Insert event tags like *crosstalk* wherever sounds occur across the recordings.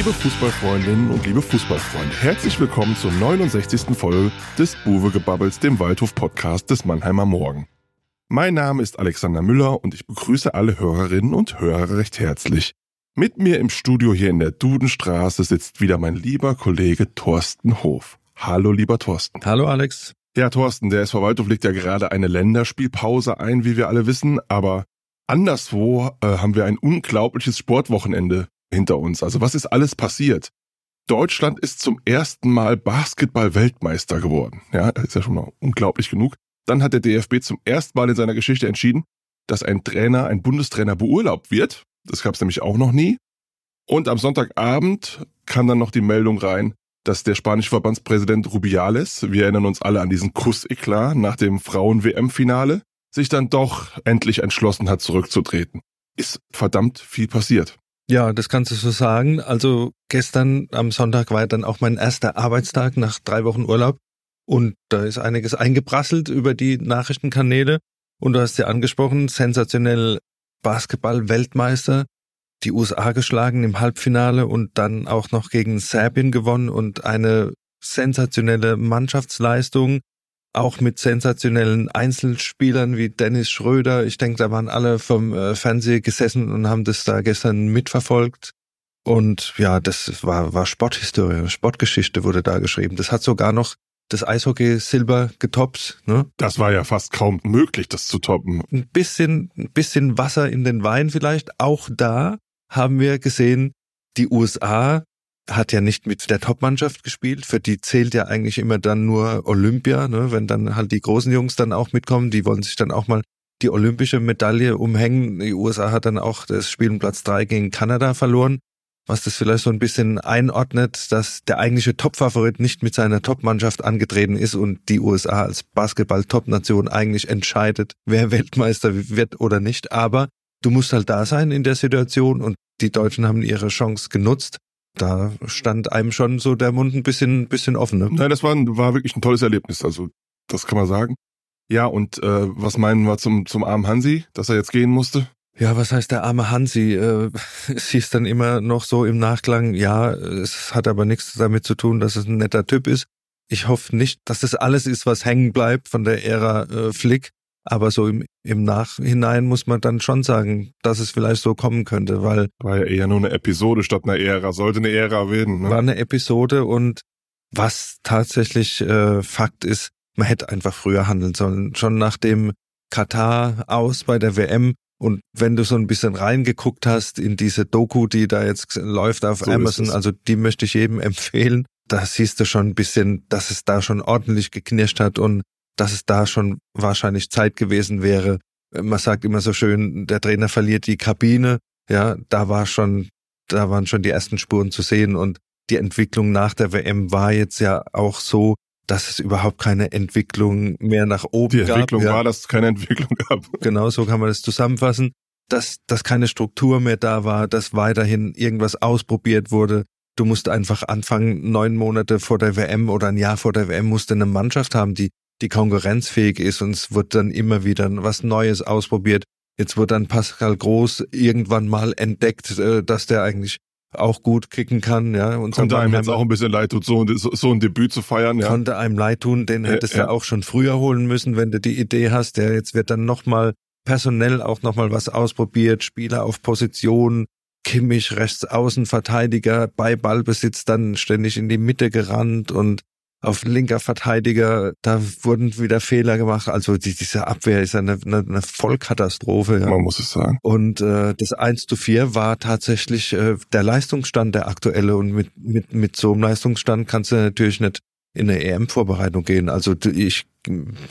Liebe Fußballfreundinnen und liebe Fußballfreunde, herzlich willkommen zur 69. Folge des Buwe-Gebubbles, dem Waldhof-Podcast des Mannheimer Morgen. Mein Name ist Alexander Müller und ich begrüße alle Hörerinnen und Hörer recht herzlich. Mit mir im Studio hier in der Dudenstraße sitzt wieder mein lieber Kollege Thorsten Hof. Hallo, lieber Thorsten. Hallo, Alex. Ja, Thorsten, der SV Waldhof legt ja gerade eine Länderspielpause ein, wie wir alle wissen, aber anderswo äh, haben wir ein unglaubliches Sportwochenende hinter uns. Also was ist alles passiert? Deutschland ist zum ersten Mal Basketball-Weltmeister geworden. Ja, ist ja schon mal unglaublich genug. Dann hat der DFB zum ersten Mal in seiner Geschichte entschieden, dass ein Trainer, ein Bundestrainer beurlaubt wird. Das gab es nämlich auch noch nie. Und am Sonntagabend kam dann noch die Meldung rein, dass der spanische Verbandspräsident Rubiales, wir erinnern uns alle an diesen Kuss-Eklat nach dem Frauen-WM-Finale, sich dann doch endlich entschlossen hat, zurückzutreten. Ist verdammt viel passiert. Ja, das kannst du so sagen. Also gestern am Sonntag war dann auch mein erster Arbeitstag nach drei Wochen Urlaub. Und da ist einiges eingeprasselt über die Nachrichtenkanäle. Und du hast ja angesprochen, sensationell Basketball-Weltmeister, die USA geschlagen im Halbfinale und dann auch noch gegen Serbien gewonnen und eine sensationelle Mannschaftsleistung, auch mit sensationellen Einzelspielern wie Dennis Schröder. Ich denke, da waren alle vom äh, Fernseher gesessen und haben das da gestern mitverfolgt. Und ja, das war, war Sporthistorie, Sportgeschichte wurde da geschrieben. Das hat sogar noch das Eishockey Silber getoppt. Ne? Das war ja fast kaum möglich, das zu toppen. Ein bisschen, ein bisschen Wasser in den Wein vielleicht. Auch da haben wir gesehen, die USA hat ja nicht mit der Topmannschaft gespielt. Für die zählt ja eigentlich immer dann nur Olympia, ne? wenn dann halt die großen Jungs dann auch mitkommen. Die wollen sich dann auch mal die olympische Medaille umhängen. Die USA hat dann auch das Spiel Platz drei gegen Kanada verloren was das vielleicht so ein bisschen einordnet, dass der eigentliche Top-Favorit nicht mit seiner Top-Mannschaft angetreten ist und die USA als Basketball-Top-Nation eigentlich entscheidet, wer Weltmeister wird oder nicht. Aber du musst halt da sein in der Situation und die Deutschen haben ihre Chance genutzt. Da stand einem schon so der Mund ein bisschen, bisschen offen. Ne? Nein, das war, war wirklich ein tolles Erlebnis. Also das kann man sagen. Ja, und äh, was meinen wir zum, zum armen Hansi, dass er jetzt gehen musste? Ja, was heißt der arme Hansi? Äh, *laughs* es hieß dann immer noch so im Nachklang, ja, es hat aber nichts damit zu tun, dass es ein netter Typ ist. Ich hoffe nicht, dass das alles ist, was hängen bleibt von der Ära äh, Flick. Aber so im, im Nachhinein muss man dann schon sagen, dass es vielleicht so kommen könnte, weil. War ja eher nur eine Episode statt einer Ära, sollte eine Ära werden. Ne? War eine Episode und was tatsächlich äh, Fakt ist, man hätte einfach früher handeln sollen. Schon nach dem Katar aus bei der WM und wenn du so ein bisschen reingeguckt hast in diese Doku, die da jetzt läuft auf so Amazon, also die möchte ich jedem *laughs* empfehlen, da siehst du schon ein bisschen, dass es da schon ordentlich geknirscht hat und dass es da schon wahrscheinlich Zeit gewesen wäre. Man sagt immer so schön, der Trainer verliert die Kabine. Ja, da war schon, da waren schon die ersten Spuren zu sehen und die Entwicklung nach der WM war jetzt ja auch so, dass es überhaupt keine Entwicklung mehr nach oben gab. Die Entwicklung gab. war, dass es keine Entwicklung gab. *laughs* Genau, so kann man das zusammenfassen. Dass, dass keine Struktur mehr da war, dass weiterhin irgendwas ausprobiert wurde. Du musst einfach anfangen, neun Monate vor der WM oder ein Jahr vor der WM musst du eine Mannschaft haben, die, die konkurrenzfähig ist und es wird dann immer wieder was Neues ausprobiert. Jetzt wird dann Pascal Groß irgendwann mal entdeckt, äh, dass der eigentlich auch gut kicken kann, ja. Und konnte einem jetzt auch ein bisschen leid tut, so, so, ein Debüt zu feiern, ja. Konnte einem leid tun, den hättest ja, ja. du auch schon früher holen müssen, wenn du die Idee hast, der jetzt wird dann nochmal personell auch nochmal was ausprobiert, Spieler auf Position, Kimmich rechts Außenverteidiger, bei Ballbesitz dann ständig in die Mitte gerannt und auf linker Verteidiger, da wurden wieder Fehler gemacht. Also die, diese Abwehr ist eine, eine, eine Vollkatastrophe. Ja. Man muss es sagen. Und äh, das 1 zu 4 war tatsächlich äh, der Leistungsstand der aktuelle. Und mit, mit, mit so einem Leistungsstand kannst du natürlich nicht in eine EM-Vorbereitung gehen. Also ich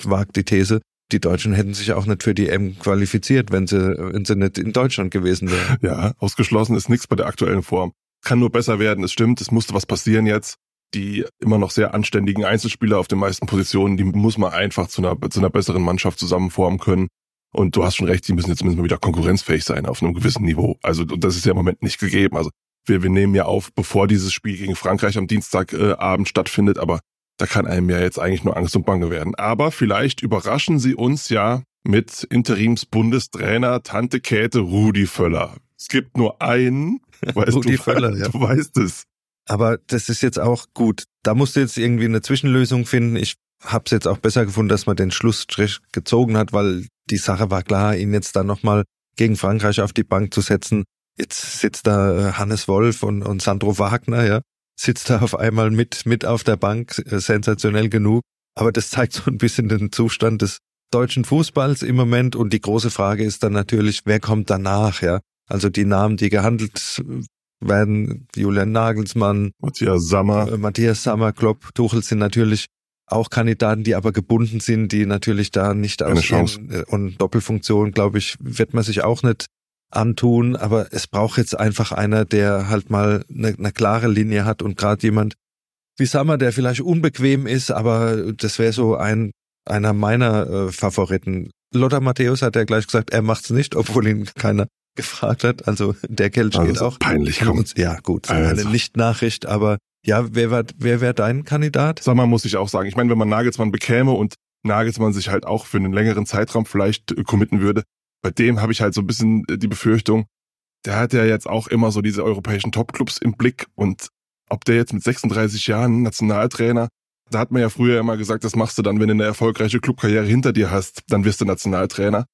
wage die These, die Deutschen hätten sich auch nicht für die EM qualifiziert, wenn sie, wenn sie nicht in Deutschland gewesen wären. Ja, ausgeschlossen ist nichts bei der aktuellen Form. Kann nur besser werden, es stimmt, es musste was passieren jetzt die immer noch sehr anständigen Einzelspieler auf den meisten Positionen, die muss man einfach zu einer, zu einer besseren Mannschaft zusammenformen können. Und du hast schon recht, die müssen jetzt zumindest mal wieder konkurrenzfähig sein auf einem gewissen Niveau. Also das ist ja im Moment nicht gegeben. Also wir, wir nehmen ja auf, bevor dieses Spiel gegen Frankreich am Dienstagabend äh, stattfindet, aber da kann einem ja jetzt eigentlich nur Angst und Bange werden. Aber vielleicht überraschen sie uns ja mit Interimsbundestrainer Tante Käthe Rudi Völler. Es gibt nur einen Weißt Rudi du, Völler, ja. du weißt es. Aber das ist jetzt auch gut. Da musst du jetzt irgendwie eine Zwischenlösung finden. Ich habe es jetzt auch besser gefunden, dass man den Schlussstrich gezogen hat, weil die Sache war klar, ihn jetzt dann nochmal gegen Frankreich auf die Bank zu setzen. Jetzt sitzt da äh, Hannes Wolf und, und Sandro Wagner, ja, sitzt da auf einmal mit, mit auf der Bank, äh, sensationell genug. Aber das zeigt so ein bisschen den Zustand des deutschen Fußballs im Moment. Und die große Frage ist dann natürlich, wer kommt danach, ja? Also die Namen, die gehandelt werden, Julian Nagelsmann, Matthias Sammer. äh, Matthias Sammer, Klopp, Tuchel sind natürlich auch Kandidaten, die aber gebunden sind, die natürlich da nicht Keine aus Chance. äh, und Doppelfunktion, glaube ich, wird man sich auch nicht antun, aber es braucht jetzt einfach einer, der halt mal eine, eine klare Linie hat und gerade jemand wie Sammer, der vielleicht unbequem ist, aber das wäre so ein einer meiner äh, Favoriten. Lothar Matthäus hat ja gleich gesagt, er macht's nicht, obwohl ihn keiner gefragt hat. Also der Kelch Also geht auch. peinlich, Von komm. uns- Ja, gut, so Also. eine Nicht-Nachricht, aber ja, wer war, wer wäre dein Kandidat? Sammer muss ich auch sagen. Ich meine, wenn man Nagelsmann bekäme und Nagelsmann sich halt auch für einen längeren Zeitraum vielleicht äh, committen würde, bei dem habe ich halt so ein bisschen äh, die Befürchtung, der hat ja jetzt auch immer so diese europäischen Topclubs im Blick und ob der jetzt mit 36 Jahren Nationaltrainer, da hat man ja früher immer gesagt, das machst du dann, wenn du eine erfolgreiche Clubkarriere hinter dir hast, dann wirst du Nationaltrainer.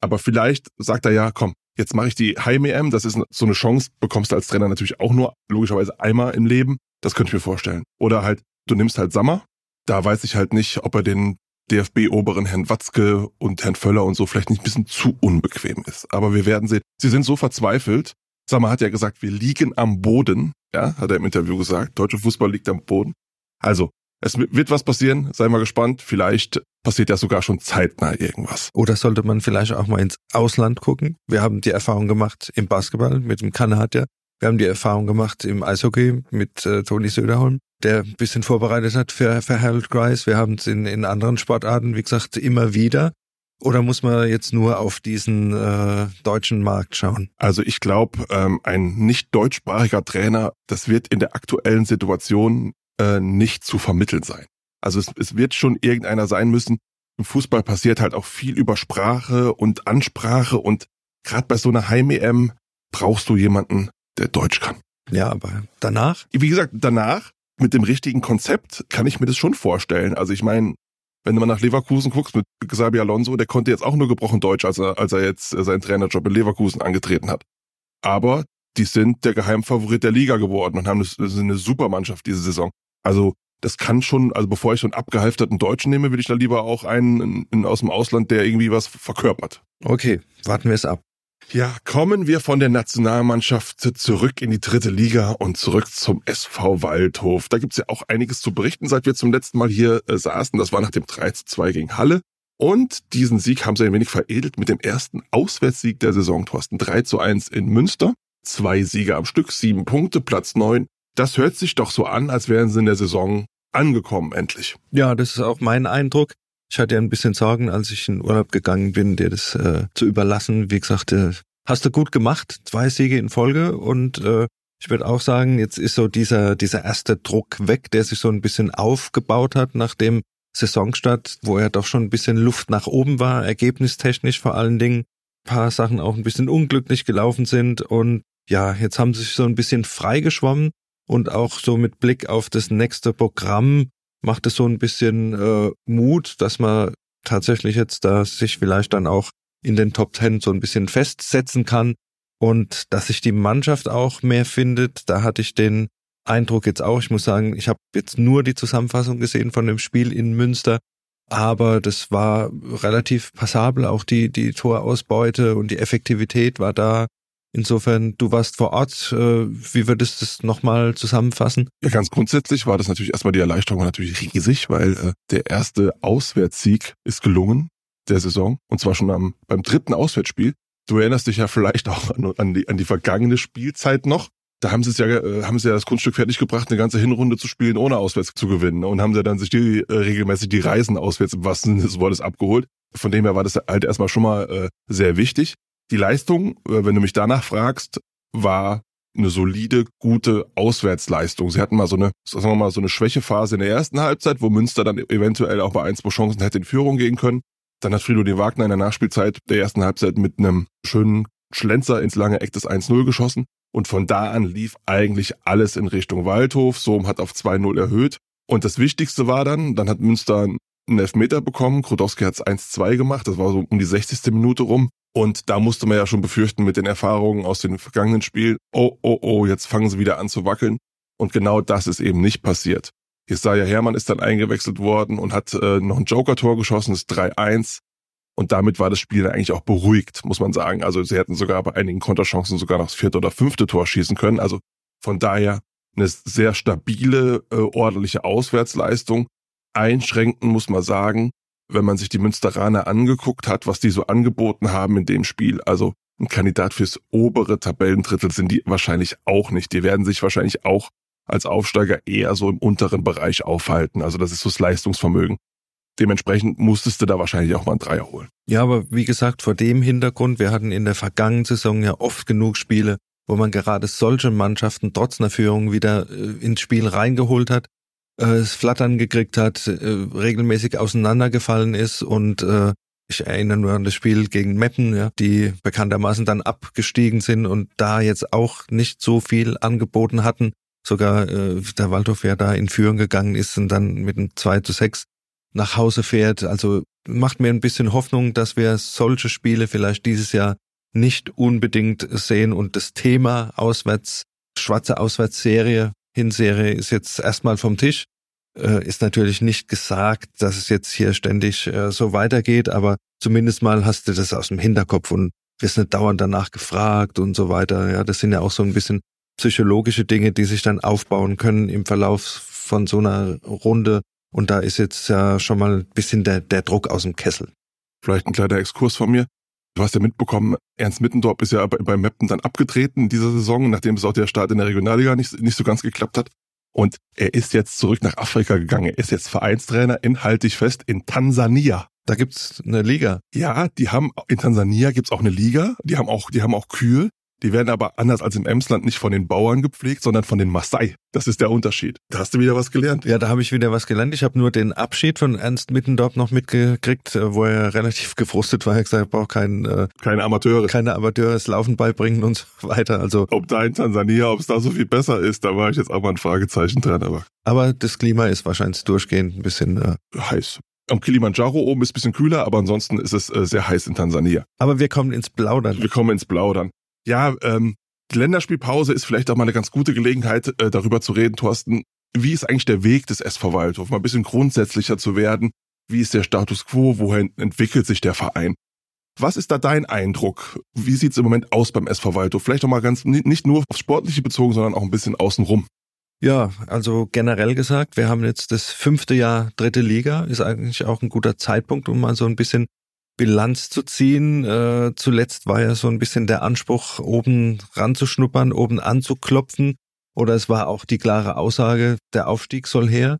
Aber vielleicht sagt er ja, komm, jetzt mache ich die Heim-EM, das ist so eine Chance, bekommst du als Trainer natürlich auch nur logischerweise einmal im Leben. Das könnte ich mir vorstellen. Oder halt, du nimmst halt Sammer, da weiß ich halt nicht, ob er den DFB-Oberen Herrn Watzke und Herrn Völler und so vielleicht nicht ein bisschen zu unbequem ist. Aber wir werden sehen. Sie sind so verzweifelt. Sammer hat ja gesagt, wir liegen am Boden. Ja, hat er im Interview gesagt. Deutsche Fußball liegt am Boden. Also, es wird was passieren. Seien wir gespannt. Vielleicht passiert ja sogar schon zeitnah irgendwas. Oder sollte man vielleicht auch mal ins Ausland gucken? Wir haben die Erfahrung gemacht im Basketball mit dem Kanadier. Wir haben die Erfahrung gemacht im Eishockey mit äh, Toni Söderholm, der ein bisschen vorbereitet hat für, für Harold Grice. Wir haben es in, in anderen Sportarten, wie gesagt, immer wieder. Oder muss man jetzt nur auf diesen äh, deutschen Markt schauen? Also ich glaube, ähm, ein nicht deutschsprachiger Trainer, das wird in der aktuellen Situation äh, nicht zu vermitteln sein. Also es, es wird schon irgendeiner sein müssen. Im Fußball passiert halt auch viel über Sprache und Ansprache und gerade bei so einer Heim-EM brauchst du jemanden, der Deutsch kann. Ja, aber danach? Wie gesagt, danach mit dem richtigen Konzept kann ich mir das schon vorstellen. Also ich meine, wenn du mal nach Leverkusen guckst mit Xabi Alonso, der konnte jetzt auch nur gebrochen Deutsch, als er, als er jetzt äh, seinen Trainerjob in Leverkusen angetreten hat. Aber die sind der Geheimfavorit der Liga geworden und haben das, ist eine Supermannschaft diese Saison. Also das kann schon, also bevor ich so einen abgehalfterten Deutschen nehme, will ich da lieber auch einen in, in, aus dem Ausland, der irgendwie was verkörpert. Okay, warten wir es ab. Ja, kommen wir von der Nationalmannschaft zurück in die dritte Liga und zurück zum SV Waldhof. Da gibt's ja auch einiges zu berichten, seit wir zum letzten Mal hier äh, saßen. Das war nach dem 3 zu 2 gegen Halle. Und diesen Sieg haben sie ein wenig veredelt mit dem ersten Auswärtssieg der Saison, Thorsten. 3 zu 1 in Münster. Zwei Siege am Stück, sieben Punkte, Platz neun. Das hört sich doch so an, als wären sie in der Saison angekommen, endlich. Ja, das ist auch mein Eindruck. Ich hatte ja ein bisschen Sorgen, als ich in Urlaub gegangen bin, dir das äh, zu überlassen. Wie gesagt, äh, hast du gut gemacht, zwei Siege in Folge und äh, ich würde auch sagen, jetzt ist so dieser dieser erste Druck weg, der sich so ein bisschen aufgebaut hat nach dem Saisonstart, wo ja doch schon ein bisschen Luft nach oben war, ergebnistechnisch vor allen Dingen. Ein paar Sachen auch ein bisschen unglücklich gelaufen sind und ja, jetzt haben sie sich so ein bisschen freigeschwommen und auch so mit Blick auf das nächste Programm macht es so ein bisschen äh, Mut, dass man tatsächlich jetzt da sich vielleicht dann auch in den Top Ten so ein bisschen festsetzen kann und dass sich die Mannschaft auch mehr findet. Da hatte ich den Eindruck jetzt auch. Ich muss sagen, ich habe jetzt nur die Zusammenfassung gesehen von dem Spiel in Münster, aber das war relativ passabel. Auch die die Torausbeute und die Effektivität war da. Insofern, du warst vor Ort. Äh, wie würdest du das nochmal zusammenfassen? Ja, ganz grundsätzlich war das natürlich erstmal die Erleichterung natürlich riesig, weil äh, der erste Auswärtssieg ist gelungen der Saison und zwar schon am, beim dritten Auswärtsspiel. Du erinnerst dich ja vielleicht auch an, an, die, an die vergangene Spielzeit noch. Da haben sie es ja, äh, haben sie ja das Kunststück fertiggebracht, eine ganze Hinrunde zu spielen, ohne auswärts zu gewinnen. Und haben sie dann sich die äh, regelmäßig die Reisen auswärts im wahrsten Sinne des Wortes abgeholt. Von dem her war das halt erstmal schon mal äh, sehr wichtig. Die Leistung, äh, wenn du mich danach fragst, war eine solide, gute Auswärtsleistung. Sie hatten mal so eine, sagen wir mal, so eine Schwächephase in der ersten Halbzeit, wo Münster dann eventuell auch bei ein, zwei Chancen hätte in Führung gehen können. Dann hat Fridolin Wagner in der Nachspielzeit der ersten Halbzeit mit einem schönen Schlenzer ins lange Eck des 1-0 geschossen. Und von da an lief eigentlich alles in Richtung Waldhof. Sohm hat auf 2-0 erhöht. Und das Wichtigste war dann, dann hat Münster einen Elfmeter bekommen. Krudowski hat es 1-2 gemacht. Das war so um die 60. Minute rum. Und da musste man ja schon befürchten mit den Erfahrungen aus den vergangenen Spielen, oh, oh, oh, jetzt fangen sie wieder an zu wackeln. Und genau das ist eben nicht passiert. Jesaja Hermann ist dann eingewechselt worden und hat äh, noch ein Joker-Tor geschossen, das 3-1. Und damit war das Spiel dann eigentlich auch beruhigt, muss man sagen. Also sie hätten sogar bei einigen Konterchancen sogar noch das vierte oder fünfte Tor schießen können. Also von daher eine sehr stabile, äh, ordentliche Auswärtsleistung. Einschränken muss man sagen, wenn man sich die Münsteraner angeguckt hat, was die so angeboten haben in dem Spiel. Also ein Kandidat fürs obere Tabellendrittel sind die wahrscheinlich auch nicht. Die werden sich wahrscheinlich auch als Aufsteiger eher so im unteren Bereich aufhalten. Also das ist so das Leistungsvermögen. Dementsprechend musstest du da wahrscheinlich auch mal einen Dreier holen. Ja, aber wie gesagt, vor dem Hintergrund, wir hatten in der vergangenen Saison ja oft genug Spiele, wo man gerade solche Mannschaften trotz einer Führung wieder äh, ins Spiel reingeholt hat, äh, Flattern gekriegt hat, äh, regelmäßig auseinandergefallen ist und äh, ich erinnere nur an das Spiel gegen Meppen, ja, die bekanntermaßen dann abgestiegen sind und da jetzt auch nicht so viel angeboten hatten sogar äh, der Waldhof ja da in Führung gegangen ist und dann mit einem 2 zu 6 nach Hause fährt. Also macht mir ein bisschen Hoffnung, dass wir solche Spiele vielleicht dieses Jahr nicht unbedingt sehen und das Thema Auswärts, schwarze Auswärtsserie, Hinserie ist jetzt erstmal vom Tisch. Äh, ist natürlich nicht gesagt, dass es jetzt hier ständig äh, so weitergeht, aber zumindest mal hast du das aus dem Hinterkopf und wirst nicht dauernd danach gefragt und so weiter. Ja, das sind ja auch so ein bisschen psychologische Dinge, die sich dann aufbauen können im Verlauf von so einer Runde. Und da ist jetzt ja schon mal ein bisschen der, der Druck aus dem Kessel. Vielleicht ein kleiner Exkurs von mir. Du hast ja mitbekommen, Ernst Mittendorf ist ja bei, bei Meppen dann abgetreten in dieser Saison, nachdem es auch der Start in der Regionalliga nicht, nicht so ganz geklappt hat. Und er ist jetzt zurück nach Afrika gegangen. Er ist jetzt Vereinstrainer in, halte ich fest, in Tansania. Da gibt's eine Liga. Ja, die haben, in Tansania gibt's auch eine Liga. Die haben auch, die haben auch Kühe. Die werden aber anders als im Emsland nicht von den Bauern gepflegt, sondern von den Maasai. Das ist der Unterschied. Da hast du wieder was gelernt. Ja, da habe ich wieder was gelernt. Ich habe nur den Abschied von Ernst Mittendorf noch mitgekriegt, äh, wo er relativ gefrustet war. Er hat gesagt, er braucht kein, äh, keine Amateure. Keine Amateure, das Laufen beibringen und so weiter. Also ob da in Tansania, ob es da so viel besser ist, da war ich jetzt auch mal ein Fragezeichen dran. Aber, aber das Klima ist wahrscheinlich durchgehend ein bisschen äh, heiß. Am Kilimanjaro oben ist ein bisschen kühler, aber ansonsten ist es äh, sehr heiß in Tansania. Aber wir kommen ins Plaudern. Wir kommen ins Plaudern. Ja, ähm, die Länderspielpause ist vielleicht auch mal eine ganz gute Gelegenheit, äh, darüber zu reden, Thorsten. Wie ist eigentlich der Weg des SV Waldhof? Mal ein bisschen grundsätzlicher zu werden. Wie ist der Status quo? Wohin entwickelt sich der Verein? Was ist da dein Eindruck? Wie sieht es im Moment aus beim SV Waldhof? Vielleicht auch mal ganz, nicht nur aufs Sportliche bezogen, sondern auch ein bisschen außenrum. Ja, also generell gesagt, wir haben jetzt das fünfte Jahr dritte Liga, ist eigentlich auch ein guter Zeitpunkt, um mal so ein bisschen Bilanz zu ziehen. Äh, zuletzt war ja so ein bisschen der Anspruch, oben ranzuschnuppern, oben anzuklopfen. Oder es war auch die klare Aussage, der Aufstieg soll her.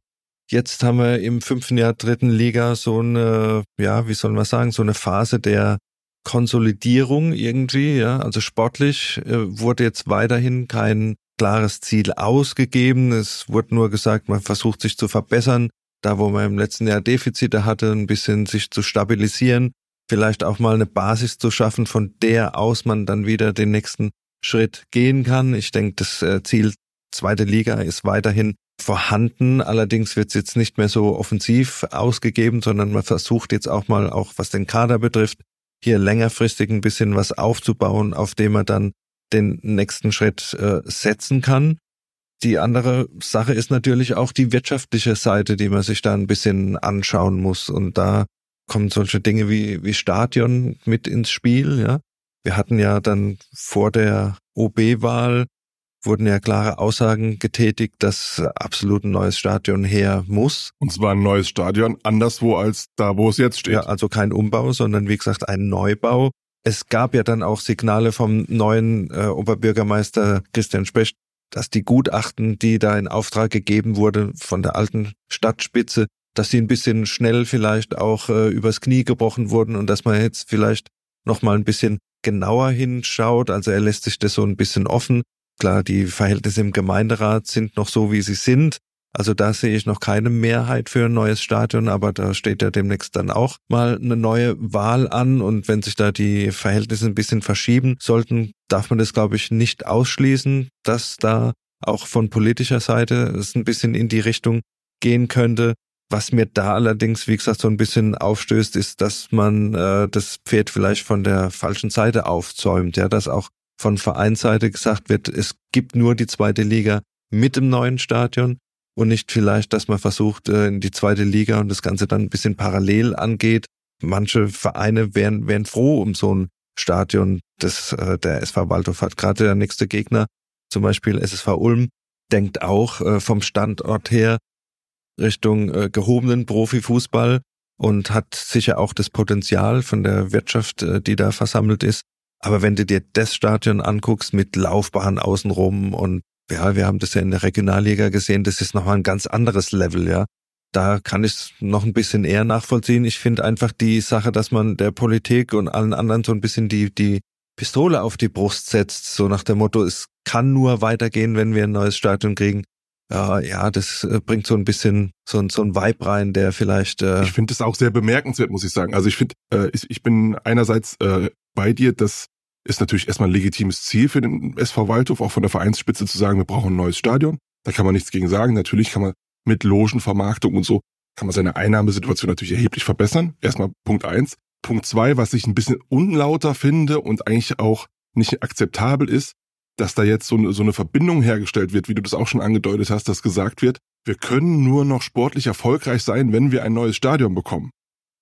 Jetzt haben wir im fünften Jahr dritten Liga so eine, ja, wie soll man sagen, so eine Phase der Konsolidierung irgendwie, ja. Also sportlich äh, wurde jetzt weiterhin kein klares Ziel ausgegeben. Es wurde nur gesagt, man versucht sich zu verbessern. Da, wo man im letzten Jahr Defizite hatte, ein bisschen sich zu stabilisieren vielleicht auch mal eine Basis zu schaffen, von der aus man dann wieder den nächsten Schritt gehen kann. Ich denke, das äh, Ziel zweite Liga ist weiterhin vorhanden. Allerdings wird es jetzt nicht mehr so offensiv ausgegeben, sondern man versucht jetzt auch mal, auch was den Kader betrifft, hier längerfristig ein bisschen was aufzubauen, auf dem man dann den nächsten Schritt äh, setzen kann. Die andere Sache ist natürlich auch die wirtschaftliche Seite, die man sich da ein bisschen anschauen muss. Und da kommen solche Dinge wie, wie Stadion mit ins Spiel, ja. Wir hatten ja dann vor der OB-Wahl wurden ja klare Aussagen getätigt, dass absolut ein neues Stadion her muss. Und zwar ein neues Stadion, anderswo als da, wo es jetzt steht. Ja, also kein Umbau, sondern wie gesagt ein Neubau. Es gab ja dann auch Signale vom neuen äh, Oberbürgermeister Christian Specht, dass die Gutachten, die da in Auftrag gegeben wurde von der alten Stadtspitze, dass sie ein bisschen schnell vielleicht auch äh, übers Knie gebrochen wurden und dass man jetzt vielleicht noch mal ein bisschen genauer hinschaut. Also er lässt sich das so ein bisschen offen. Klar, die Verhältnisse im Gemeinderat sind noch so, wie sie sind. Also da sehe ich noch keine Mehrheit für ein neues Stadion, aber da steht ja demnächst dann auch mal eine neue Wahl an und wenn sich da die Verhältnisse ein bisschen verschieben sollten, darf man das glaube ich nicht ausschließen, dass da auch von politischer Seite es ein bisschen in die Richtung gehen könnte. Was mir da allerdings, wie gesagt, so ein bisschen aufstößt, ist, dass man äh, das Pferd vielleicht von der falschen Seite aufzäumt, ja, dass auch von Vereinsseite gesagt wird, es gibt nur die zweite Liga mit dem neuen Stadion und nicht vielleicht, dass man versucht, äh, in die zweite Liga und das Ganze dann ein bisschen parallel angeht. Manche Vereine wären, wären froh um so ein Stadion, das äh, der SV Waldorf hat. Gerade der nächste Gegner, zum Beispiel SSV Ulm, denkt auch äh, vom Standort her Richtung äh, gehobenen Profifußball und hat sicher auch das Potenzial von der Wirtschaft, äh, die da versammelt ist. Aber wenn du dir das Stadion anguckst mit Laufbahn außenrum und ja, wir haben das ja in der Regionalliga gesehen, das ist nochmal ein ganz anderes Level, ja. Da kann ich es noch ein bisschen eher nachvollziehen. Ich finde einfach die Sache, dass man der Politik und allen anderen so ein bisschen die, die Pistole auf die Brust setzt, so nach dem Motto, es kann nur weitergehen, wenn wir ein neues Stadion kriegen. Ja, ja, das äh, bringt so ein bisschen so, ein so ein Vibe rein, der vielleicht. Äh ich finde das auch sehr bemerkenswert, muss ich sagen. Also ich finde, äh, ich, ich bin einerseits äh, bei dir, dass ist natürlich erstmal ein legitimes Ziel für den SV Waldhof, auch von der Vereinsspitze zu sagen, wir brauchen ein neues Stadion. Da kann man nichts gegen sagen. Natürlich kann man mit Logenvermarktung und so, kann man seine Einnahmesituation natürlich erheblich verbessern. Erstmal Punkt eins. Punkt zwei, was ich ein bisschen unlauter finde und eigentlich auch nicht akzeptabel ist, dass da jetzt so eine, so eine Verbindung hergestellt wird, wie du das auch schon angedeutet hast, dass gesagt wird, wir können nur noch sportlich erfolgreich sein, wenn wir ein neues Stadion bekommen.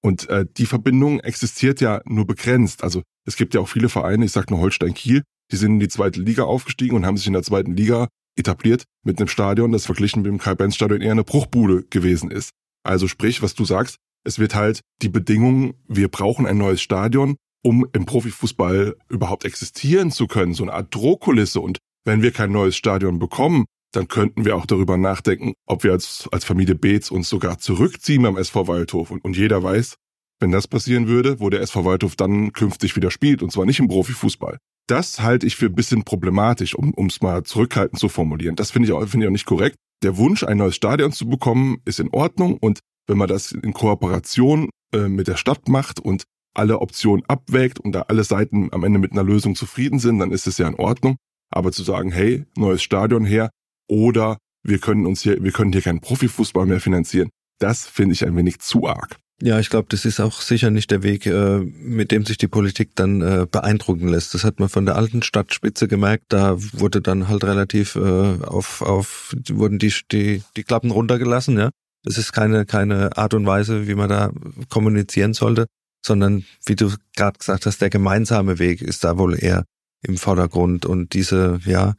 Und äh, die Verbindung existiert ja nur begrenzt. Also es gibt ja auch viele Vereine, ich sag nur Holstein Kiel, die sind in die zweite Liga aufgestiegen und haben sich in der zweiten Liga etabliert mit einem Stadion, das verglichen mit dem Karl-Benz-Stadion eher eine Bruchbude gewesen ist. Also sprich, was du sagst, es wird halt die Bedingung, wir brauchen ein neues Stadion, um im Profifußball überhaupt existieren zu können, so eine Art Drohkulisse. Und wenn wir kein neues Stadion bekommen, dann könnten wir auch darüber nachdenken, ob wir als, als Familie Beetz uns sogar zurückziehen beim SV Waldhof. Und, und jeder weiß, wenn das passieren würde, wo der SV Waldhof dann künftig wieder spielt, und zwar nicht im Profifußball. Das halte ich für ein bisschen problematisch, um es mal zurückhaltend zu formulieren. Das finde ich, auch, finde ich auch nicht korrekt. Der Wunsch, ein neues Stadion zu bekommen, ist in Ordnung. Und wenn man das in Kooperation äh, mit der Stadt macht und alle Optionen abwägt und da alle Seiten am Ende mit einer Lösung zufrieden sind, dann ist es ja in Ordnung. Aber zu sagen, hey, neues Stadion her, oder wir können uns hier, wir können hier keinen Profifußball mehr finanzieren. Das finde ich ein wenig zu arg. Ja, ich glaube, das ist auch sicher nicht der Weg, äh, mit dem sich die Politik dann äh, beeindrucken lässt. Das hat man von der alten Stadtspitze gemerkt. Da wurde dann halt relativ äh, auf, auf wurden die, die, die Klappen runtergelassen, ja. Das ist keine, keine Art und Weise, wie man da kommunizieren sollte, sondern wie du gerade gesagt hast, der gemeinsame Weg ist da wohl eher im Vordergrund und diese, ja,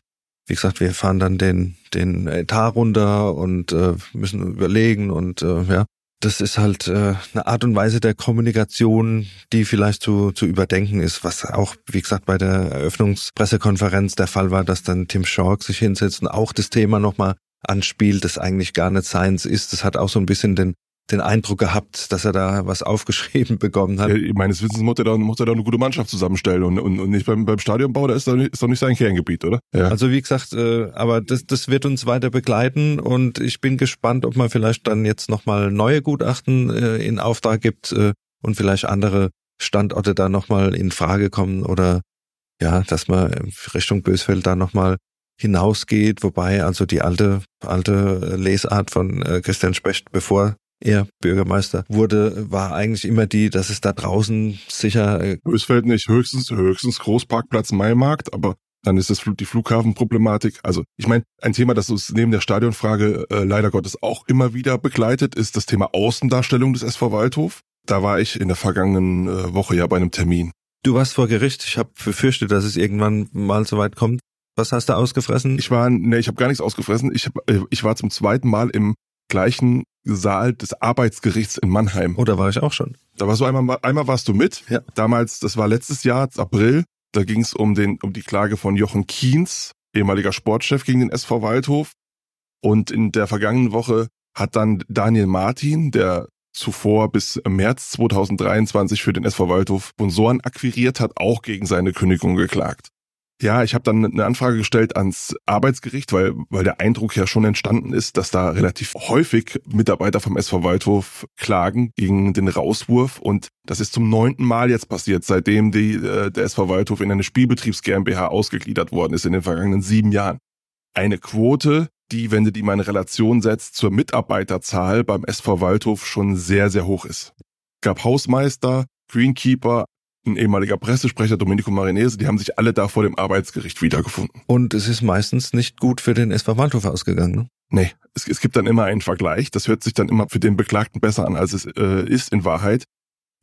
wie gesagt, wir fahren dann den, den Etat runter und äh, müssen überlegen und äh, ja, das ist halt äh, eine Art und Weise der Kommunikation, die vielleicht zu, zu überdenken ist, was auch, wie gesagt, bei der Eröffnungspressekonferenz der Fall war, dass dann Tim Schork sich hinsetzt und auch das Thema nochmal anspielt, das eigentlich gar nicht Science ist. Das hat auch so ein bisschen den den Eindruck gehabt, dass er da was aufgeschrieben *laughs* bekommen hat. Ja, meines Wissens muss er da, muss er da eine gute Mannschaft zusammenstellen und, und, und nicht beim, beim Stadionbau, da ist, doch nicht, ist doch nicht sein Kerngebiet, oder? Ja. Also wie gesagt, äh, aber das, das wird uns weiter begleiten und ich bin gespannt, ob man vielleicht dann jetzt nochmal neue Gutachten äh, in Auftrag gibt äh, und vielleicht andere Standorte da nochmal in Frage kommen oder ja, dass man Richtung Bösfeld da nochmal hinausgeht, wobei also die alte alte Lesart von äh, Christian Specht, bevor er Bürgermeister wurde, war eigentlich immer die, dass es da draußen sicher. Äh, Bösfeld nicht, höchstens, höchstens Großparkplatz Maimarkt, aber dann ist das die Flughafenproblematik. Also ich meine, ein Thema, das uns neben der Stadionfrage äh, leider Gottes auch immer wieder begleitet, ist das Thema Außendarstellung des SV Waldhof. Da war ich in der vergangenen äh, Woche ja bei einem Termin. Du warst vor Gericht. Ich habe befürchtet, dass es irgendwann mal so weit kommt. Was hast du ausgefressen? Ich war, nee, ich habe gar nichts ausgefressen. Ich, hab, äh, ich war zum zweiten Mal im gleichen Saal des Arbeitsgerichts in Mannheim. Oh, da war ich auch schon. Da warst du einmal, einmal warst du mit. Ja. Damals, das war letztes Jahr, April. Da ging es um den, um die Klage von Jochen Kienz, ehemaliger Sportchef gegen den SV Waldhof. Und in der vergangenen Woche hat dann Daniel Martin, der zuvor bis März 2023 für den SV Waldhof Sponsoren akquiriert hat, auch gegen seine Kündigung geklagt. Ja, ich habe dann eine Anfrage gestellt ans Arbeitsgericht, weil, weil der Eindruck ja schon entstanden ist, dass da relativ häufig Mitarbeiter vom SV Waldhof klagen gegen den Rauswurf. Und das ist zum neunten Mal jetzt passiert, seitdem die, äh, der SV Waldhof in eine Spielbetriebs GmbH ausgegliedert worden ist in den vergangenen sieben Jahren. Eine Quote, die, wenn du die mal in Relation setzt, zur Mitarbeiterzahl beim SV Waldhof schon sehr, sehr hoch ist. Gab Hausmeister, Greenkeeper, ein ehemaliger Pressesprecher Domenico Marinese, die haben sich alle da vor dem Arbeitsgericht wiedergefunden. Und es ist meistens nicht gut für den SV Waldhof ausgegangen. Ne? Nee, es, es gibt dann immer einen Vergleich. Das hört sich dann immer für den Beklagten besser an, als es äh, ist in Wahrheit.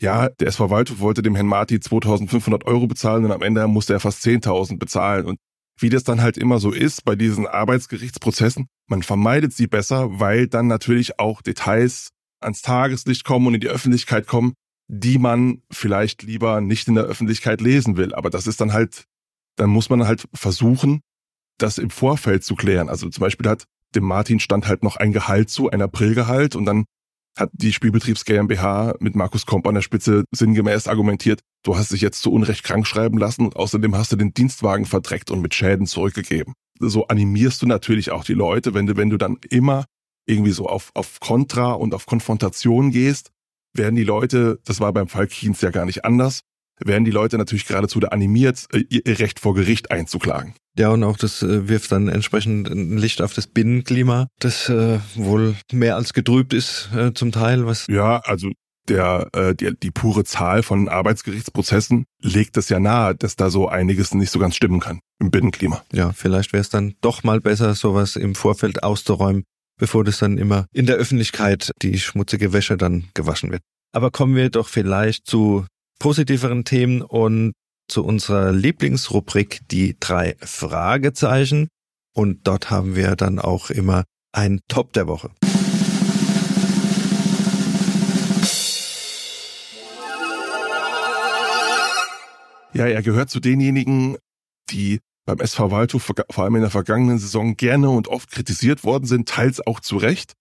Ja, der SV Waldhof wollte dem Herrn Marti 2500 Euro bezahlen und am Ende musste er fast 10.000 bezahlen. Und wie das dann halt immer so ist bei diesen Arbeitsgerichtsprozessen, man vermeidet sie besser, weil dann natürlich auch Details ans Tageslicht kommen und in die Öffentlichkeit kommen, die man vielleicht lieber nicht in der Öffentlichkeit lesen will. Aber das ist dann halt, dann muss man halt versuchen, das im Vorfeld zu klären. Also zum Beispiel hat dem Martin stand halt noch ein Gehalt zu, ein Aprilgehalt und dann hat die Spielbetriebs GmbH mit Markus Komp an der Spitze sinngemäß argumentiert, du hast dich jetzt zu Unrecht krank schreiben lassen und außerdem hast du den Dienstwagen verdreckt und mit Schäden zurückgegeben. So animierst du natürlich auch die Leute, wenn du, wenn du dann immer irgendwie so auf, auf Kontra und auf Konfrontation gehst, werden die Leute, das war beim Fall Kienz ja gar nicht anders, werden die Leute natürlich geradezu da animiert, äh, ihr Recht vor Gericht einzuklagen. Ja, und auch das äh, wirft dann entsprechend ein Licht auf das Binnenklima, das äh, wohl mehr als getrübt ist äh, zum Teil. Was ja, also der, äh, die, die pure Zahl von Arbeitsgerichtsprozessen legt es ja nahe, dass da so einiges nicht so ganz stimmen kann im Binnenklima. Ja, vielleicht wäre es dann doch mal besser, sowas im Vorfeld auszuräumen, bevor das dann immer in der Öffentlichkeit die schmutzige Wäsche dann gewaschen wird. Aber kommen wir doch vielleicht zu positiveren Themen und zu unserer Lieblingsrubrik die drei Fragezeichen. Und dort haben wir dann auch immer ein Top der Woche. Ja, er gehört zu denjenigen, die beim SV Waldhof vor allem in der vergangenen Saison gerne und oft kritisiert worden sind, teils auch zu Recht.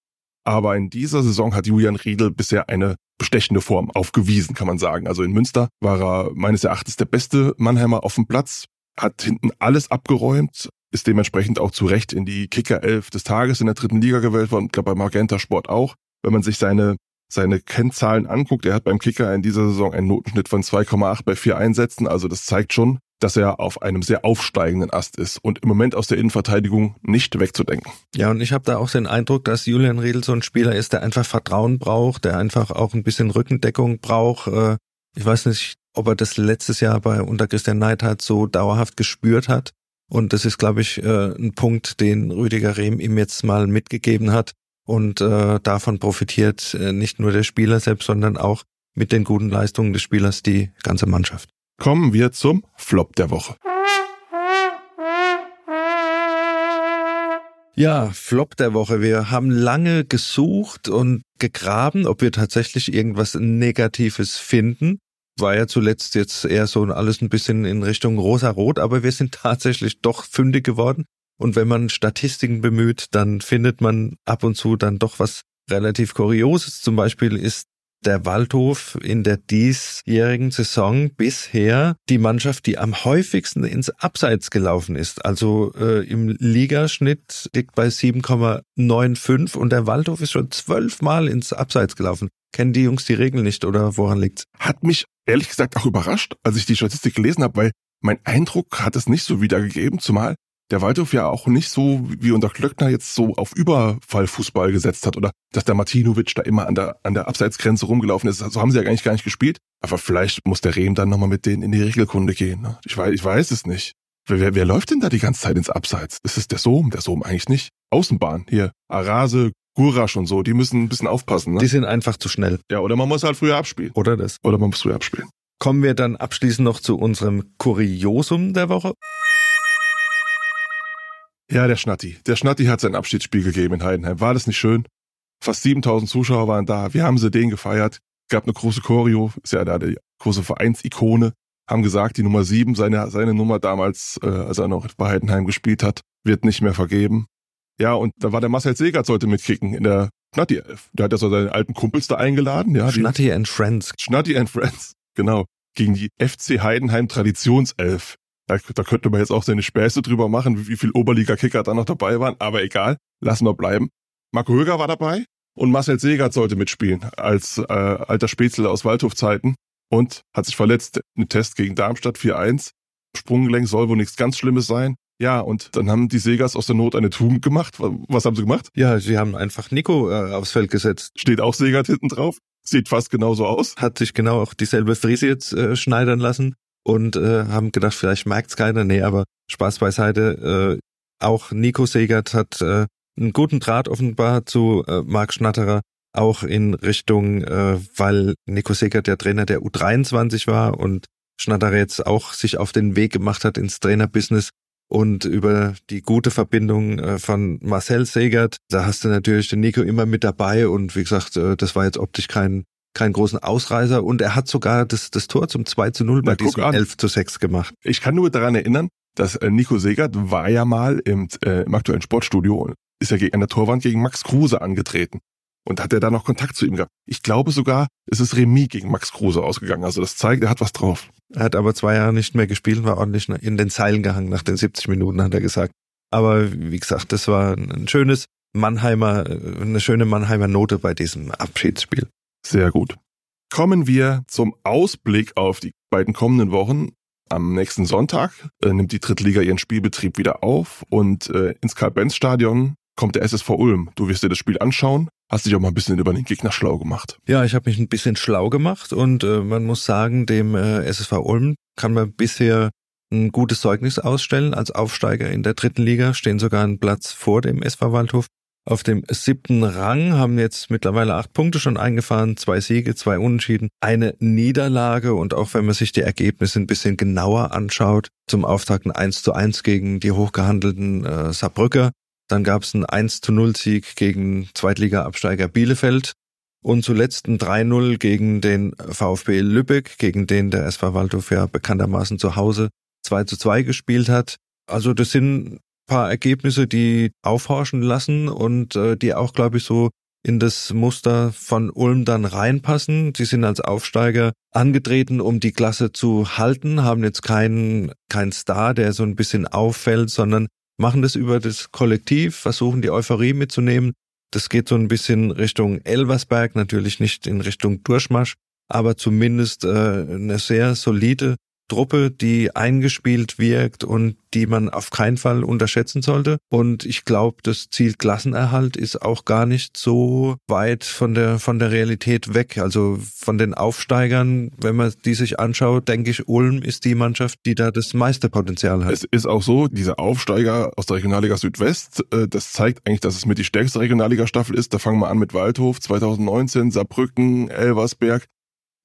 Aber in dieser Saison hat Julian Riedel bisher eine bestechende Form aufgewiesen, kann man sagen. Also in Münster war er meines Erachtens der beste Mannheimer auf dem Platz, hat hinten alles abgeräumt, ist dementsprechend auch zu Recht in die Kicker 11 des Tages in der dritten Liga gewählt worden, glaube bei Magenta Sport auch. Wenn man sich seine seine Kennzahlen anguckt, er hat beim Kicker in dieser Saison einen Notenschnitt von 2,8 bei vier Einsätzen, also das zeigt schon, dass er auf einem sehr aufsteigenden Ast ist und im Moment aus der Innenverteidigung nicht wegzudenken. Ja, und ich habe da auch den Eindruck, dass Julian Riedel so ein Spieler ist, der einfach Vertrauen braucht, der einfach auch ein bisschen Rückendeckung braucht. Äh, ich weiß nicht, ob er das letztes Jahr bei unter Christian Neidhardt so dauerhaft gespürt hat. Und das ist, glaube ich, äh, ein Punkt, den Rüdiger Rehm ihm jetzt mal mitgegeben hat. Und äh, davon profitiert nicht nur der Spieler selbst, sondern auch mit den guten Leistungen des Spielers die ganze Mannschaft. Kommen wir zum Flop der Woche. Ja, Flop der Woche. Wir haben lange gesucht und gegraben, ob wir tatsächlich irgendwas Negatives finden. War ja zuletzt jetzt eher so alles ein bisschen in Richtung rosa-rot, aber wir sind tatsächlich doch fündig geworden. Und wenn man Statistiken bemüht, dann findet man ab und zu dann doch was relativ Kurioses. Zum Beispiel ist der Waldhof in der diesjährigen Saison bisher die Mannschaft, die am häufigsten ins Abseits gelaufen ist. Also äh, im Ligaschnitt liegt bei 7,95 und der Waldhof ist schon zwölfmal ins Abseits gelaufen. Kennen die Jungs die Regeln nicht oder woran liegt's? Hat mich ehrlich gesagt auch überrascht, als ich die Statistik gelesen habe, weil mein Eindruck hat es nicht so wiedergegeben, zumal der Waldhof ja auch nicht so wie unter Klöckner jetzt so auf Überfallfußball gesetzt hat oder dass der Martinovic da immer an der, an der Abseitsgrenze rumgelaufen ist. So haben sie ja eigentlich gar nicht gespielt. Aber vielleicht muss der Rehm dann nochmal mit denen in die Regelkunde gehen. Ne? Ich, weiß, ich weiß es nicht. Wer, wer, wer läuft denn da die ganze Zeit ins Abseits? Ist der Sohm, der Sohm eigentlich nicht. Außenbahn, hier, Arase, Gurasch und so, die müssen ein bisschen aufpassen. Ne? Die sind einfach zu schnell. Ja, oder man muss halt früher abspielen. Oder das. Oder man muss früher abspielen. Kommen wir dann abschließend noch zu unserem Kuriosum der Woche. Ja, der Schnatti. Der Schnatti hat sein Abschiedsspiel gegeben in Heidenheim. War das nicht schön? Fast 7000 Zuschauer waren da. Wir haben sie den gefeiert. Gab eine große Choreo. Ist ja da die große Vereinsikone. Haben gesagt, die Nummer 7, seine, seine Nummer damals, äh, als er noch bei Heidenheim gespielt hat, wird nicht mehr vergeben. Ja, und da war der Marcel Segert sollte mitkicken in der Schnatti 11. Der hat ja so seine alten Kumpels da eingeladen. Ja, Schnatti and Friends. Schnatti and Friends, genau. Gegen die FC Heidenheim Traditionself Da, da könnte man jetzt auch seine Späße drüber machen, wie, viel Oberliga-Kicker da noch dabei waren, aber egal, lassen wir bleiben. Marco Höger war dabei und Marcel Segert sollte mitspielen als äh, alter Spätzle aus Waldhofzeiten und hat sich verletzt im Test gegen Darmstadt 4-1. Sprunggelenk soll wohl nichts ganz Schlimmes sein. Ja, und dann haben die Segers aus der Not eine Tugend gemacht. Was haben sie gemacht? Ja, sie haben einfach Nico äh, aufs Feld gesetzt. Steht auch Segert hinten drauf. Sieht fast genauso aus. Hat sich genau auch dieselbe Frise jetzt äh, schneidern lassen und äh, haben gedacht, vielleicht merkt's keiner. Nee, aber Spaß beiseite. Äh, auch Nico Segert hat äh, einen guten Draht offenbar zu äh, Marc Schnatterer, auch in Richtung, äh, weil Nico Segert der Trainer der U23 war und Schnatterer jetzt auch sich auf den Weg gemacht hat ins Trainerbusiness und über die gute Verbindung äh, von Marcel Segert, da hast du natürlich den Nico immer mit dabei und wie gesagt, äh, das war jetzt optisch kein keinen großen Ausreißer und er hat sogar das, das Tor zum 2 zu 0 bei diesem an. 11 zu 6 gemacht. Ich kann nur daran erinnern, dass äh, Nico Segert war ja mal im, äh, im aktuellen Sportstudio, ist ja gegen, an der Torwand gegen Max Kruse angetreten. Und hat er da noch Kontakt zu ihm gehabt. Ich glaube sogar, es ist Remis gegen Max Kruse ausgegangen. Also das zeigt, er hat was drauf. Er hat aber zwei Jahre nicht mehr gespielt und war ordentlich in den Zeilen gehangen nach den 70 Minuten, hat er gesagt. Aber wie gesagt, das war ein schönes Mannheimer, eine schöne Mannheimer Note bei diesem Abschiedsspiel. Sehr gut. Kommen wir zum Ausblick auf die beiden kommenden Wochen. Am nächsten Sonntag äh, nimmt die Drittliga ihren Spielbetrieb wieder auf und äh, ins Karl-Benz-Stadion kommt der SSV Ulm. Du wirst dir das Spiel anschauen, hast dich auch mal ein bisschen über den Gegner schlau gemacht. Ja, ich habe mich ein bisschen schlau gemacht und äh, man muss sagen, dem äh, SSV Ulm kann man bisher ein gutes Zeugnis ausstellen. Als Aufsteiger in der dritten Liga stehen sogar einen Platz vor dem SV Waldhof auf dem siebten Rang, haben jetzt mittlerweile acht Punkte schon eingefahren, zwei Siege, zwei Unentschieden, eine Niederlage. Und auch wenn man sich die Ergebnisse ein bisschen genauer anschaut, zum Auftakt ein 1 zu 1 gegen die hochgehandelten äh, Saarbrücker, dann gab es einen 1 zu 0 Sieg gegen Zweitliga-Absteiger Bielefeld. Und zuletzt ein 3-0 gegen den VfB Lübeck, gegen den der SV Waldhof ja bekanntermaßen zu Hause 2 zu 2 gespielt hat. Also das sind paar Ergebnisse, die aufhorchen lassen und äh, die auch, glaube ich, so in das Muster von Ulm dann reinpassen. Sie sind als Aufsteiger angetreten, um die Klasse zu halten, haben jetzt keinen keinen Star, der so ein bisschen auffällt, sondern machen das über das Kollektiv, versuchen die Euphorie mitzunehmen. Das geht so ein bisschen Richtung Elversberg, natürlich nicht in Richtung Durchmarsch, aber zumindest äh, eine sehr solide Truppe, die eingespielt wirkt und die man auf keinen Fall unterschätzen sollte. Und ich glaube, das Ziel Klassenerhalt ist auch gar nicht so weit von der, von der Realität weg. Also von den Aufsteigern, wenn man die sich anschaut, denke ich, Ulm ist die Mannschaft, die da das meiste Potenzial hat. Es ist auch so, diese Aufsteiger aus der Regionalliga Südwest, äh, das zeigt eigentlich, dass es mit die stärkste Regionalliga-Staffel ist. Da fangen wir an mit Waldhof 2019, Saarbrücken, Elversberg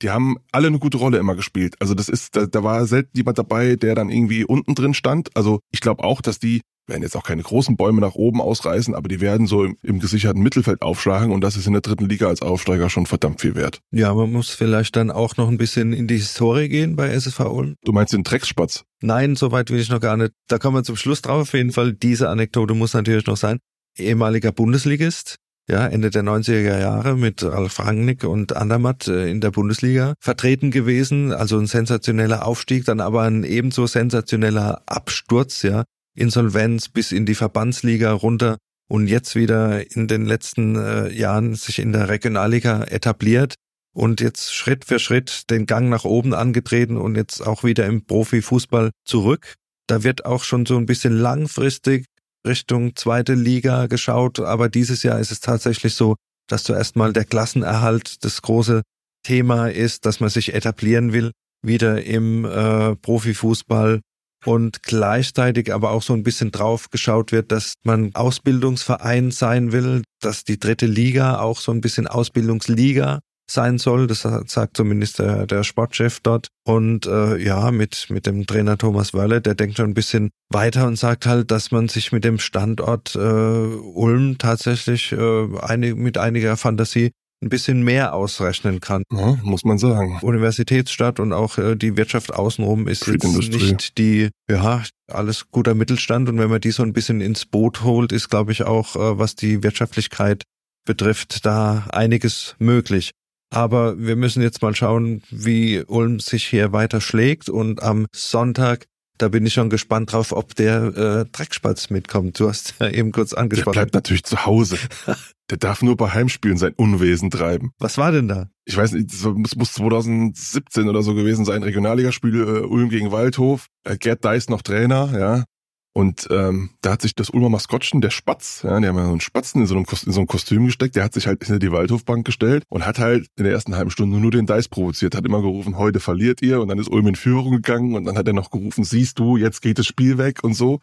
die haben alle eine gute Rolle immer gespielt. Also das ist, da, da war selten jemand dabei, der dann irgendwie unten drin stand. Also ich glaube auch, dass die werden jetzt auch keine großen Bäume nach oben ausreißen, aber die werden so im, im gesicherten Mittelfeld aufschlagen und das ist in der dritten Liga als Aufsteiger schon verdammt viel wert. Ja, man muss vielleicht dann auch noch ein bisschen in die Historie gehen bei SSV Ulm. Du meinst den Drecksspatz? Nein, soweit will ich noch gar nicht. Da kommen wir zum Schluss drauf. Auf jeden Fall, diese Anekdote muss natürlich noch sein. Ehemaliger Bundesligist, ja, Ende der 90er Jahre mit Ralf Rangnick und Andermatt äh, in der Bundesliga vertreten gewesen. Also ein sensationeller Aufstieg, dann aber ein ebenso sensationeller Absturz, ja. Insolvenz bis in die Verbandsliga runter und jetzt wieder in den letzten äh, Jahren sich in der Regionalliga etabliert und jetzt Schritt für Schritt den Gang nach oben angetreten und jetzt auch wieder im Profifußball zurück. Da wird auch schon so ein bisschen langfristig Richtung zweite Liga geschaut, aber dieses Jahr ist es tatsächlich so, dass zuerst mal der Klassenerhalt das große Thema ist, dass man sich etablieren will, wieder im äh, Profifußball und gleichzeitig aber auch so ein bisschen drauf geschaut wird, dass man Ausbildungsverein sein will, dass die dritte Liga auch so ein bisschen Ausbildungsliga sein soll. Das sagt zumindest der, der Sportchef dort. Und äh, ja, mit, mit dem Trainer Thomas Wörle, der denkt schon ein bisschen weiter und sagt halt, dass man sich mit dem Standort äh, Ulm tatsächlich äh, einig, mit einiger Fantasie ein bisschen mehr ausrechnen kann. Ja, muss man sagen. Universitätsstadt und auch äh, die Wirtschaft außenrum ist jetzt nicht die, ja, alles guter Mittelstand. Und wenn man die so ein bisschen ins Boot holt, ist, glaube ich, auch, äh, was die Wirtschaftlichkeit betrifft, da einiges möglich. Aber wir müssen jetzt mal schauen, wie Ulm sich hier weiter schlägt. Und am Sonntag Da bin ich schon gespannt drauf, ob der äh, Dreckspatz mitkommt. Du hast ja eben kurz angesprochen. Der bleibt natürlich zu Hause. *laughs* Der darf nur bei Heimspielen sein Unwesen treiben. Was war denn da? Ich weiß nicht, das muss, muss 2017 oder so gewesen sein. Regionalligaspiel äh, Ulm gegen Waldhof. Äh, Gerd Deis noch Trainer, ja. Und ähm, da hat sich das Ulmer Maskottchen, der Spatz, ja, die haben ja so einen Spatzen in so, einem in so ein Kostüm gesteckt, der hat sich halt hinter die Waldhofbank gestellt und hat halt in der ersten halben Stunde nur den Dice provoziert, hat immer gerufen, heute verliert ihr und dann ist Ulm in Führung gegangen und dann hat er noch gerufen, siehst du, jetzt geht das Spiel weg und so.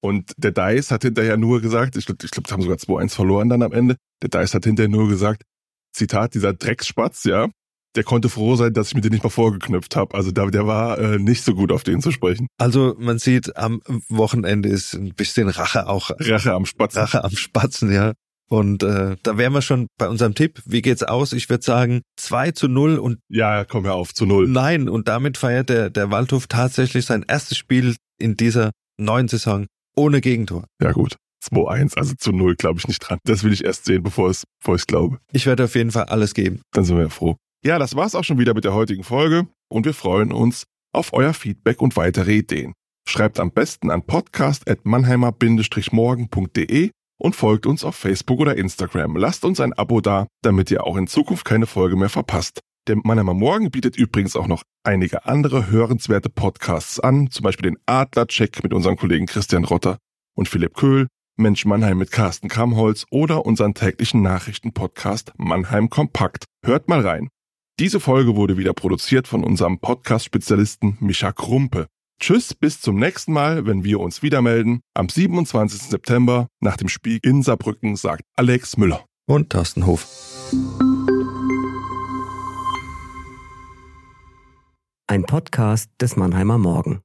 Und der Dice hat hinterher nur gesagt, ich glaube, ich glaub, die haben sogar 2-1 verloren dann am Ende, der Dice hat hinterher nur gesagt, Zitat, dieser Drecksspatz, ja, der konnte froh sein, dass ich mit dir nicht mal vorgeknüpft habe. Also der, der war äh, nicht so gut auf den zu sprechen. Also man sieht, am Wochenende ist ein bisschen Rache auch. Rache am Spatzen. Rache am Spatzen, ja. Und äh, da wären wir schon bei unserem Tipp. Wie geht's aus? Ich würde sagen 2 zu 0 und Ja, komm ja auf, zu 0. Nein, und damit feiert der, der Waldhof tatsächlich sein erstes Spiel in dieser neuen Saison ohne Gegentor. Ja gut. 2-1, also zu 0 glaube ich nicht dran. Das will ich erst sehen, bevor ich es glaube. Ich werde auf jeden Fall alles geben. Dann sind wir ja froh. Ja, das war's auch schon wieder mit der heutigen Folge und wir freuen uns auf euer Feedback und weitere Ideen. Schreibt am besten an podcast.mannheimer-morgen.de und folgt uns auf Facebook oder Instagram. Lasst uns ein Abo da, damit ihr auch in Zukunft keine Folge mehr verpasst. Der Mannheimer Morgen bietet übrigens auch noch einige andere hörenswerte Podcasts an, zum Beispiel den Adlercheck mit unserem Kollegen Christian Rotter und Philipp Köhl, Mensch Mannheim mit Carsten Kamholz oder unseren täglichen Nachrichtenpodcast Mannheim Kompakt. Hört mal rein. Diese Folge wurde wieder produziert von unserem Podcast-Spezialisten Micha Krumpe. Tschüss, bis zum nächsten Mal, wenn wir uns wieder melden. Am 27. September nach dem Spiel in Saarbrücken sagt Alex Müller. Und Thorsten Hof. Ein Podcast des Mannheimer Morgen.